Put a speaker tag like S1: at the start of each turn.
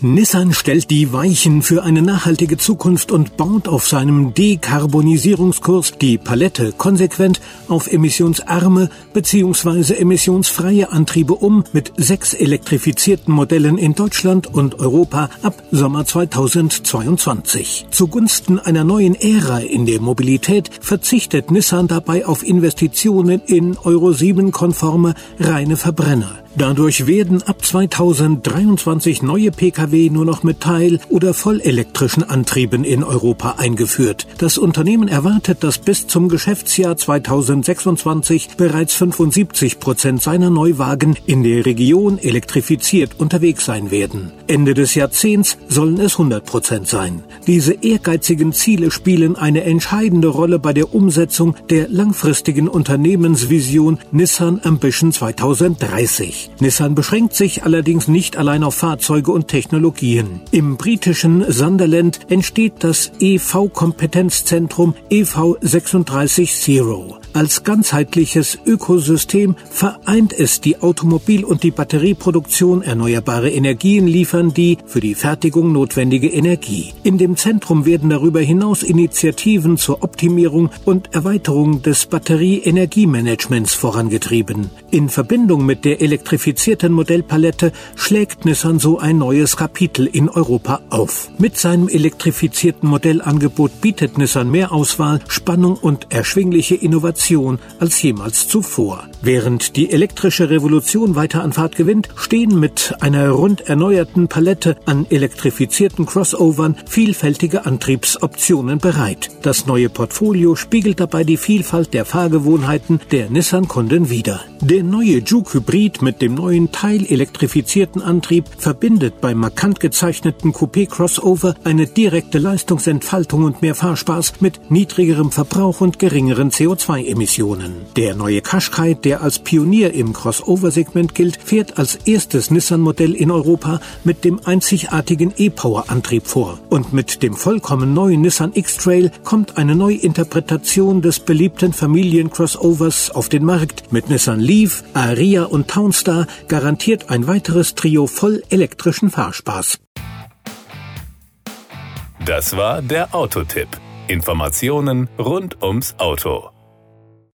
S1: Nissan stellt die Weichen für eine nachhaltige Zukunft und baut auf seinem Dekarbonisierungskurs die Palette konsequent auf emissionsarme bzw. emissionsfreie Antriebe um mit sechs elektrifizierten Modellen in Deutschland und Europa ab Sommer 2022. Zugunsten einer neuen Ära in der Mobilität verzichtet Nissan dabei auf Investitionen in Euro 7 konforme reine Verbrenner. Dadurch werden ab 2023 neue Pkw nur noch mit Teil- oder vollelektrischen Antrieben in Europa eingeführt. Das Unternehmen erwartet, dass bis zum Geschäftsjahr 2026 bereits 75 Prozent seiner Neuwagen in der Region elektrifiziert unterwegs sein werden. Ende des Jahrzehnts sollen es 100 Prozent sein. Diese ehrgeizigen Ziele spielen eine entscheidende Rolle bei der Umsetzung der langfristigen Unternehmensvision Nissan Ambition 2030. Nissan beschränkt sich allerdings nicht allein auf Fahrzeuge und Technologien. Im britischen Sunderland entsteht das EV-Kompetenzzentrum EV36 Zero. Als ganzheitliches Ökosystem vereint es die Automobil- und die Batterieproduktion, erneuerbare Energien liefern die für die Fertigung notwendige Energie. In dem Zentrum werden darüber hinaus Initiativen zur Optimierung und Erweiterung des Batterieenergiemanagements vorangetrieben. In Verbindung mit der elektrifizierten Modellpalette schlägt Nissan so ein neues Kapitel in Europa auf. Mit seinem elektrifizierten Modellangebot bietet Nissan mehr Auswahl, Spannung und erschwingliche Innovation als jemals zuvor. Während die elektrische Revolution weiter an Fahrt gewinnt, stehen mit einer rund erneuerten Palette an elektrifizierten Crossovern vielfältige Antriebsoptionen bereit. Das neue Portfolio spiegelt dabei die Vielfalt der Fahrgewohnheiten der Nissan-Kunden wider. Der neue Juke Hybrid mit dem neuen teilelektrifizierten Antrieb verbindet beim markant gezeichneten Coupé Crossover eine direkte Leistungsentfaltung und mehr Fahrspaß mit niedrigerem Verbrauch und geringeren CO2 Emissionen. Der neue Qashqai, der als Pionier im Crossover-Segment gilt, fährt als erstes Nissan-Modell in Europa mit dem einzigartigen E-Power-Antrieb vor. Und mit dem vollkommen neuen Nissan X-Trail kommt eine Neuinterpretation des beliebten Familien-Crossovers auf den Markt. Mit Nissan Leaf, Aria und Townstar garantiert ein weiteres Trio voll elektrischen Fahrspaß.
S2: Das war der Autotipp. Informationen rund ums Auto.